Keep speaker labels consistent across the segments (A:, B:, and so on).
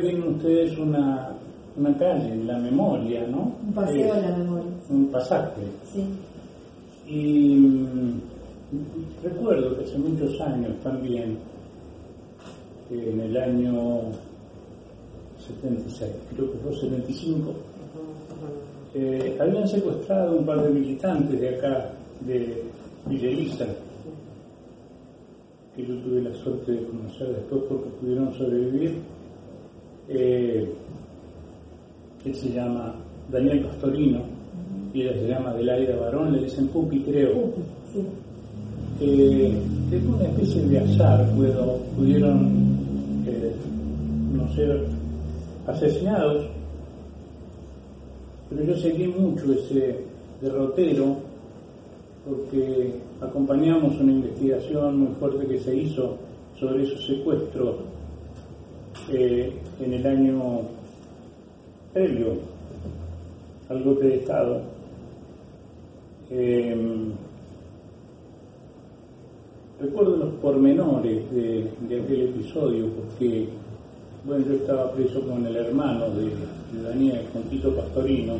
A: Tienen ustedes una, una calle, la memoria, ¿no?
B: Un paseo a la memoria.
A: Un pasaje.
B: Sí.
A: Y mm, recuerdo que hace muchos años también, en el año 76, creo que fue 75, eh, habían secuestrado un par de militantes de acá, de Villeliza, que yo tuve la suerte de conocer después porque pudieron sobrevivir. Eh, él se llama Daniel Pastorino y ella se llama Adelaida Barón, le dicen Pupi, creo.
B: Sí.
A: Eh, es una especie de azar, puedo, pudieron eh, no ser asesinados, pero yo seguí mucho ese derrotero porque acompañamos una investigación muy fuerte que se hizo sobre esos secuestros eh, en el año previo al golpe de Estado. Eh, recuerdo los pormenores de, aquel episodio porque, bueno, yo estaba preso con el hermano de, de Daniel, con Tito Pastorino,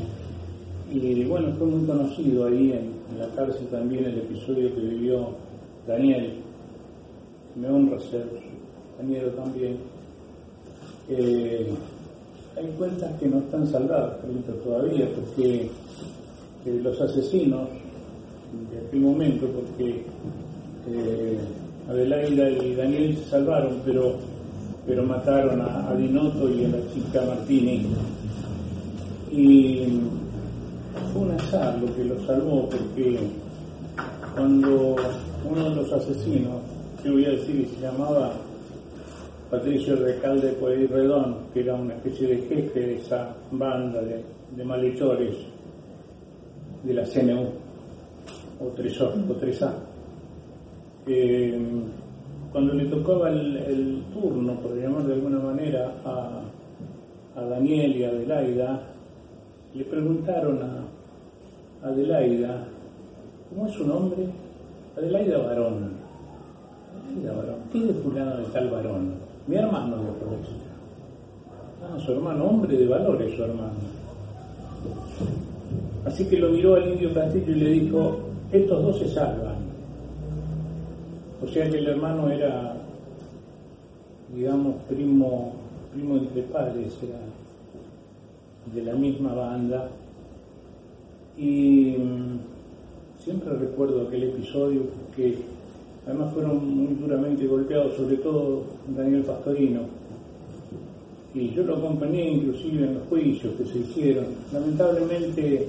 A: y bueno, fue muy conocido ahí en, en la cárcel también el episodio que vivió Daniel. Me honra ser compañero también. Hay cuentas que no están saldadas, todavía, porque eh, los asesinos de aquel momento, porque eh, Adelaida y Daniel se salvaron, pero, pero mataron a, a Dinotto y a la chica Martini. Y fue un azar lo que los salvó, porque cuando uno de los asesinos, yo voy a decir que se llamaba Patricio Recalde Pueyrredón, que era una especie de jefe de esa banda de, malhechores de la CNU, o 3A, o 3A. Eh, cuando le tocaba el, turno, por llamar de alguna manera, a Daniel y a Adelaida, le preguntaron a Adelaida, ¿cómo es su nombre? Adelaida Barón. Adelaida Barón. ¿Qué de fulano de tal varón? Mi hermano de aprovecha. Ah, su hermano, hombre de valores su hermano. Así que lo miró al indio Castillo y le dijo, estos dos se salvan. O sea que el hermano era, digamos, primo, primo entre padres, era de la misma banda. Y mm, siempre recuerdo aquel episodio porque además fueron muy duramente golpeados, sobre todo Daniel Pastorino. Y yo lo acompañé inclusive en los juicios que se hicieron. Lamentablemente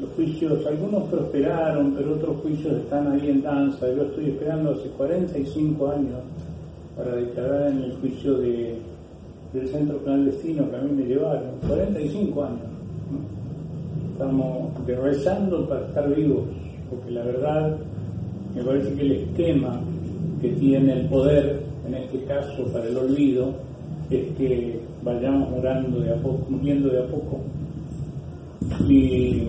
A: los juicios, algunos prosperaron, pero otros juicios están ahí en danza. Yo estoy esperando hace 45 años para declarar en el juicio de, del centro clandestino que a mí me llevaron. 45 años. Estamos rezando para estar vivos, porque la verdad me parece que el esquema que tiene el poder, en este caso para el olvido, es que vayamos muriendo de a poco, muriendo de a poco y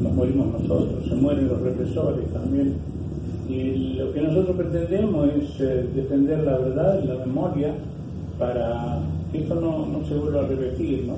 A: nos morimos nosotros, se mueren los represores también. Y lo que nosotros pretendemos es eh, defender la verdad y la memoria para que esto no, no se vuelva a repetir, ¿no?